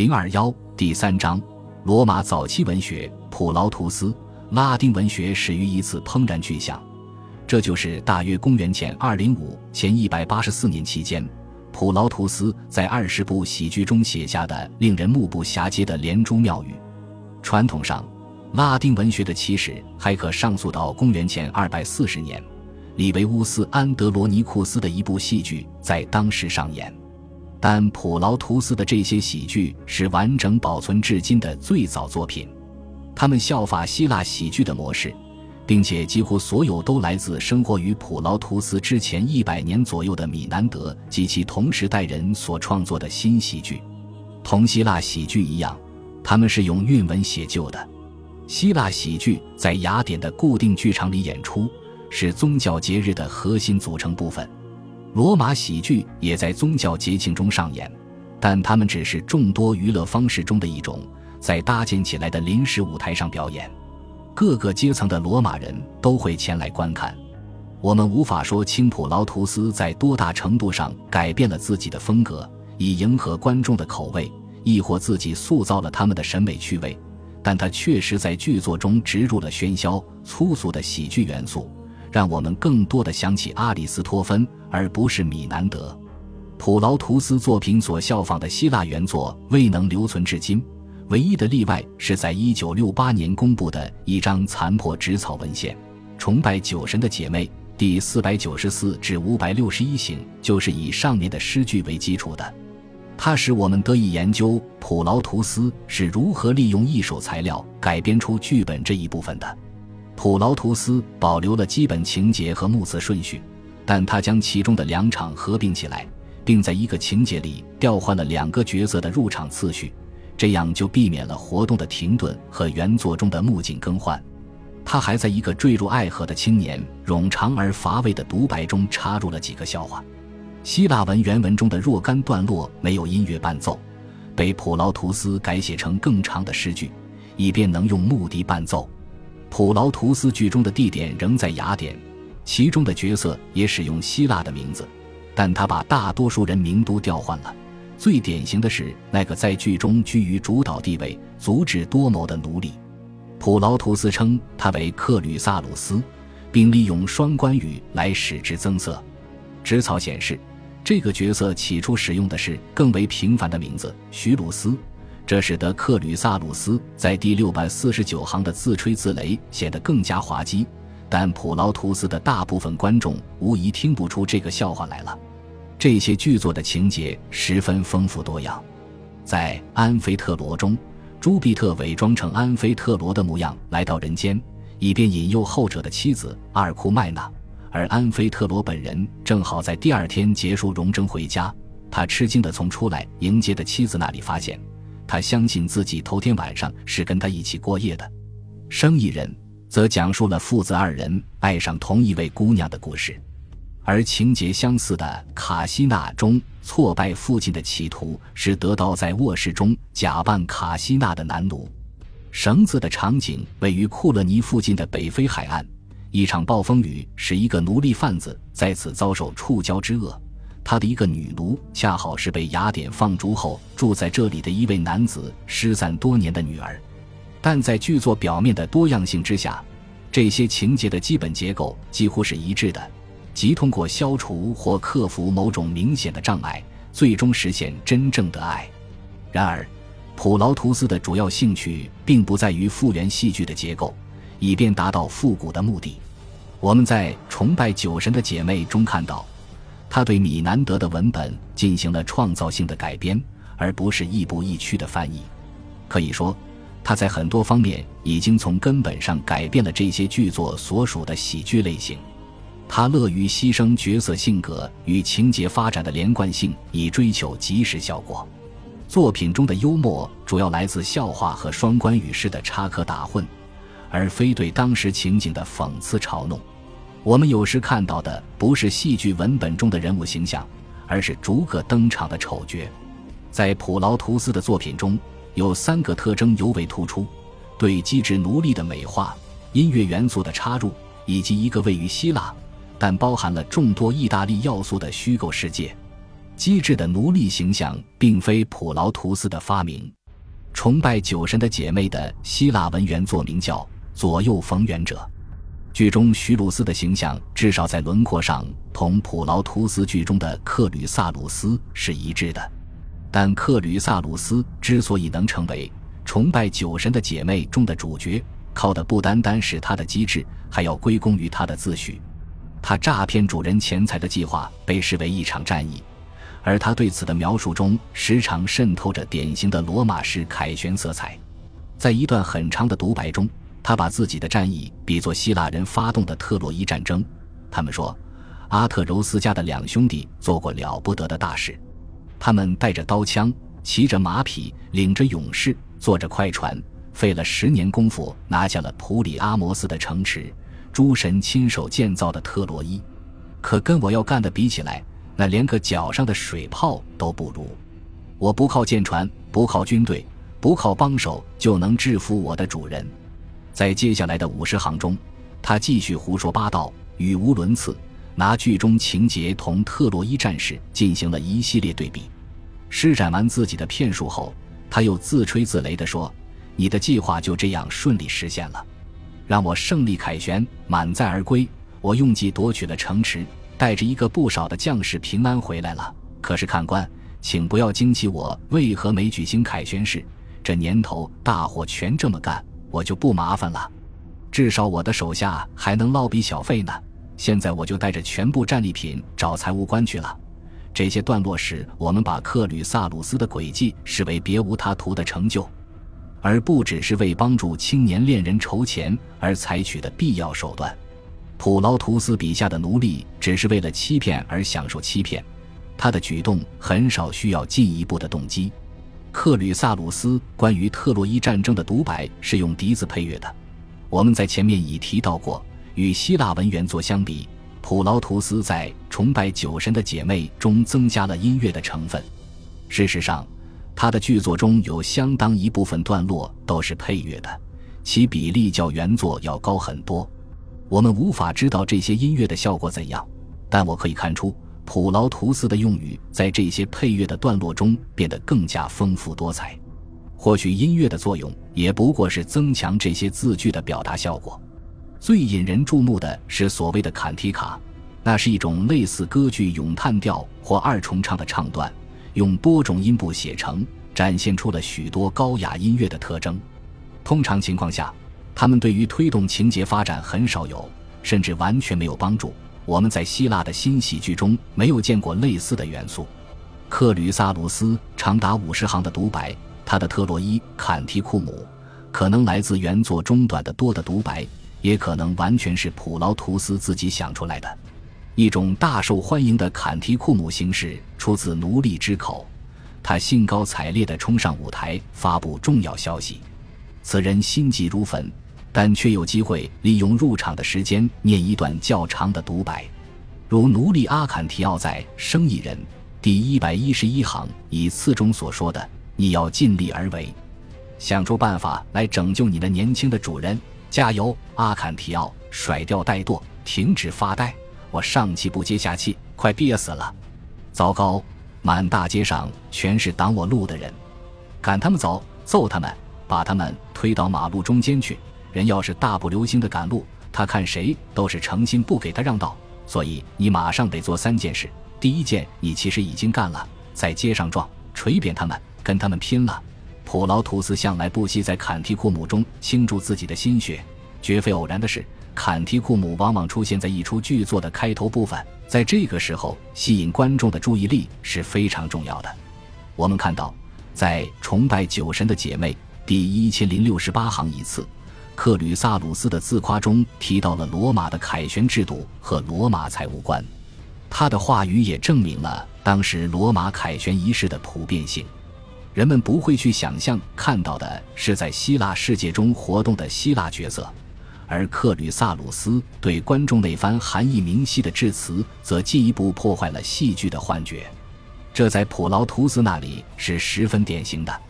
零二幺第三章：罗马早期文学，普劳图斯。拉丁文学始于一次怦然巨响，这就是大约公元前二零五前一百八十四年期间，普劳图斯在二十部喜剧中写下的令人目不暇接的连珠妙语。传统上，拉丁文学的起始还可上溯到公元前二百四十年，里维乌斯·安德罗尼库斯的一部戏剧在当时上演。但普劳图斯的这些喜剧是完整保存至今的最早作品。他们效法希腊喜剧的模式，并且几乎所有都来自生活于普劳图斯之前一百年左右的米南德及其同时代人所创作的新喜剧。同希腊喜剧一样，他们是用韵文写就的。希腊喜剧在雅典的固定剧场里演出，是宗教节日的核心组成部分。罗马喜剧也在宗教节庆中上演，但他们只是众多娱乐方式中的一种。在搭建起来的临时舞台上表演，各个阶层的罗马人都会前来观看。我们无法说清普劳图斯在多大程度上改变了自己的风格，以迎合观众的口味，亦或自己塑造了他们的审美趣味。但他确实在剧作中植入了喧嚣、粗俗的喜剧元素，让我们更多的想起阿里斯托芬，而不是米南德。普劳图斯作品所效仿的希腊原作未能留存至今。唯一的例外是在一九六八年公布的一张残破纸草文献，《崇拜酒神的姐妹》第四百九十四至五百六十一行，就是以上面的诗句为基础的。它使我们得以研究普劳图斯是如何利用一手材料改编出剧本这一部分的。普劳图斯保留了基本情节和目次顺序，但他将其中的两场合并起来，并在一个情节里调换了两个角色的入场次序。这样就避免了活动的停顿和原作中的幕景更换。他还在一个坠入爱河的青年冗长而乏味的独白中插入了几个笑话。希腊文原文中的若干段落没有音乐伴奏，被普劳图斯改写成更长的诗句，以便能用木笛伴奏。普劳图斯剧中的地点仍在雅典，其中的角色也使用希腊的名字，但他把大多数人名都调换了。最典型的是那个在剧中居于主导地位、足智多谋的奴隶。普劳图斯称他为克吕萨鲁斯，并利用双关语来使之增色。纸草显示，这个角色起初使用的是更为平凡的名字徐鲁斯，这使得克吕萨鲁斯在第六百四十九行的自吹自擂显得更加滑稽。但普劳图斯的大部分观众无疑听不出这个笑话来了。这些剧作的情节十分丰富多样，在《安菲特罗》中，朱庇特伪装成安菲特罗的模样来到人间，以便引诱后者的妻子阿尔库麦娜。而安菲特罗本人正好在第二天结束戎征回家，他吃惊地从出来迎接的妻子那里发现，他相信自己头天晚上是跟他一起过夜的。生意人则讲述了父子二人爱上同一位姑娘的故事。而情节相似的《卡西娜》中，挫败父亲的企图是得到在卧室中假扮卡西娜的男奴。绳子的场景位于库勒尼附近的北非海岸。一场暴风雨使一个奴隶贩子在此遭受触礁之恶。他的一个女奴恰好是被雅典放逐后住在这里的一位男子失散多年的女儿。但在剧作表面的多样性之下，这些情节的基本结构几乎是一致的。即通过消除或克服某种明显的障碍，最终实现真正的爱。然而，普劳图斯的主要兴趣并不在于复原戏剧的结构，以便达到复古的目的。我们在《崇拜酒神的姐妹》中看到，他对米南德的文本进行了创造性的改编，而不是亦步亦趋的翻译。可以说，他在很多方面已经从根本上改变了这些剧作所属的喜剧类型。他乐于牺牲角色性格与情节发展的连贯性，以追求即时效果。作品中的幽默主要来自笑话和双关语式的插科打诨，而非对当时情景的讽刺嘲弄。我们有时看到的不是戏剧文本中的人物形象，而是逐个登场的丑角。在普劳图斯的作品中，有三个特征尤为突出：对机智奴隶的美化、音乐元素的插入，以及一个位于希腊。但包含了众多意大利要素的虚构世界，机智的奴隶形象并非普劳图斯的发明。崇拜酒神的姐妹的希腊文原作名叫《左右逢源者》。剧中徐鲁斯的形象至少在轮廓上同普劳图斯剧中的克吕萨鲁斯是一致的。但克吕萨鲁斯之所以能成为崇拜酒神的姐妹中的主角，靠的不单单是他的机智，还要归功于他的自诩。他诈骗主人钱财的计划被视为一场战役，而他对此的描述中时常渗透着典型的罗马式凯旋色彩。在一段很长的独白中，他把自己的战役比作希腊人发动的特洛伊战争。他们说，阿特柔斯家的两兄弟做过了不得的大事，他们带着刀枪，骑着马匹，领着勇士，坐着快船，费了十年功夫拿下了普里阿摩斯的城池。诸神亲手建造的特洛伊，可跟我要干的比起来，那连个脚上的水泡都不如。我不靠舰船，不靠军队，不靠帮手就能制服我的主人。在接下来的五十行中，他继续胡说八道，语无伦次，拿剧中情节同特洛伊战士进行了一系列对比。施展完自己的骗术后，他又自吹自擂地说：“你的计划就这样顺利实现了。”让我胜利凯旋，满载而归。我用计夺取了城池，带着一个不少的将士平安回来了。可是看官，请不要惊奇我为何没举行凯旋式。这年头大伙全这么干，我就不麻烦了。至少我的手下还能捞笔小费呢。现在我就带着全部战利品找财务官去了。这些段落时，我们把克吕萨鲁斯的诡计视为别无他图的成就。而不只是为帮助青年恋人筹钱而采取的必要手段。普劳图斯笔下的奴隶只是为了欺骗而享受欺骗，他的举动很少需要进一步的动机。克吕萨鲁斯关于特洛伊战争的独白是用笛子配乐的。我们在前面已提到过，与希腊文原作相比，普劳图斯在崇拜酒神的姐妹中增加了音乐的成分。事实上。他的剧作中有相当一部分段落都是配乐的，其比例较原作要高很多。我们无法知道这些音乐的效果怎样，但我可以看出普劳图斯的用语在这些配乐的段落中变得更加丰富多彩。或许音乐的作用也不过是增强这些字句的表达效果。最引人注目的是所谓的坎提卡，那是一种类似歌剧咏叹调或二重唱的唱段。用多种音部写成，展现出了许多高雅音乐的特征。通常情况下，他们对于推动情节发展很少有，甚至完全没有帮助。我们在希腊的新喜剧中没有见过类似的元素。克吕萨鲁斯长达五十行的独白，他的特洛伊坎提库姆，可能来自原作中短的多的独白，也可能完全是普劳图斯自己想出来的。一种大受欢迎的坎提库姆形式出自奴隶之口，他兴高采烈地冲上舞台发布重要消息。此人心急如焚，但却有机会利用入场的时间念一段较长的独白，如奴隶阿坎提奥在《生意人》第一百一十一行以次中所说的：“你要尽力而为，想出办法来拯救你的年轻的主人。加油，阿坎提奥！甩掉怠惰，停止发呆。”我上气不接下气，快憋死了！糟糕，满大街上全是挡我路的人，赶他们走，揍他们，把他们推到马路中间去。人要是大步流星的赶路，他看谁都是诚心不给他让道。所以你马上得做三件事：第一件，你其实已经干了，在街上撞、锤扁他们，跟他们拼了。普劳图斯向来不惜在坎提库姆中倾注自己的心血，绝非偶然的是。坎提库姆往往出现在一出剧作的开头部分，在这个时候吸引观众的注意力是非常重要的。我们看到，在崇拜酒神的姐妹第一千零六十八行一次，克吕萨鲁斯的自夸中提到了罗马的凯旋制度和罗马财务官，他的话语也证明了当时罗马凯旋仪式的普遍性。人们不会去想象看到的是在希腊世界中活动的希腊角色。而克吕萨鲁斯对观众那番含义明晰的致辞，则进一步破坏了戏剧的幻觉。这在普劳图斯那里是十分典型的。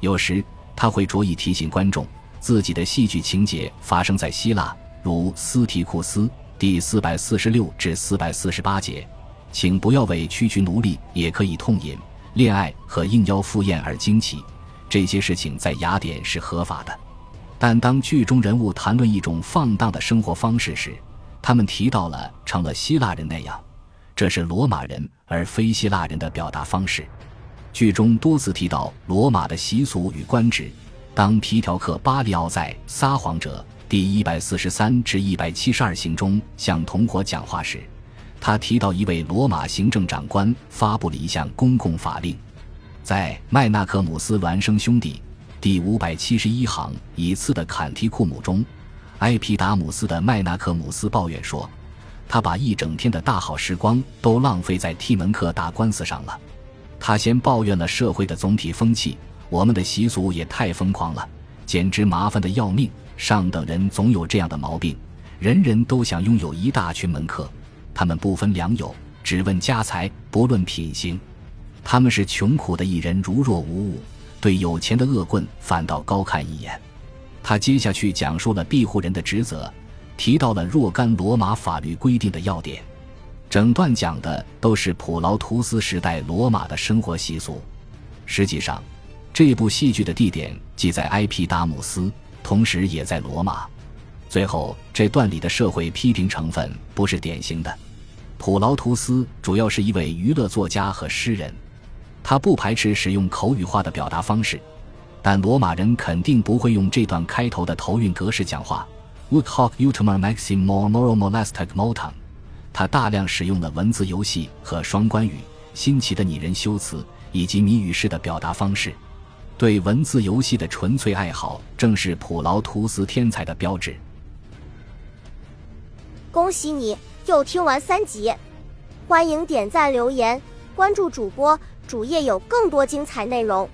有时他会着意提醒观众，自己的戏剧情节发生在希腊，如斯提库斯第四百四十六至四百四十八节，请不要为区区奴隶也可以痛饮、恋爱和应邀赴宴而惊奇。这些事情在雅典是合法的。但当剧中人物谈论一种放荡的生活方式时，他们提到了成了希腊人那样，这是罗马人而非希腊人的表达方式。剧中多次提到罗马的习俗与官职。当皮条客巴里奥在《撒谎者》第一百四十三至一百七十二行中向同伙讲话时，他提到一位罗马行政长官发布了一项公共法令。在《麦纳克姆斯孪生兄弟》第五百七十一行以次的坎提库姆中，埃皮达姆斯的麦纳克姆斯抱怨说，他把一整天的大好时光都浪费在替门客打官司上了。他先抱怨了社会的总体风气。我们的习俗也太疯狂了，简直麻烦的要命。上等人总有这样的毛病，人人都想拥有一大群门客，他们不分良友，只问家财，不论品行。他们是穷苦的一人，如若无物；对有钱的恶棍，反倒高看一眼。他接下去讲述了庇护人的职责，提到了若干罗马法律规定的要点。整段讲的都是普劳图斯时代罗马的生活习俗。实际上。这部戏剧的地点既在埃皮达姆斯，同时也在罗马。最后这段里的社会批评成分不是典型的。普劳图斯主要是一位娱乐作家和诗人，他不排斥使用口语化的表达方式，但罗马人肯定不会用这段开头的头韵格式讲话。Would hoc utumar maxim more moral molestat motum。他大量使用了文字游戏和双关语、新奇的拟人修辞以及谜语式的表达方式。对文字游戏的纯粹爱好，正是普劳图斯天才的标志。恭喜你又听完三集，欢迎点赞、留言、关注主播，主页有更多精彩内容。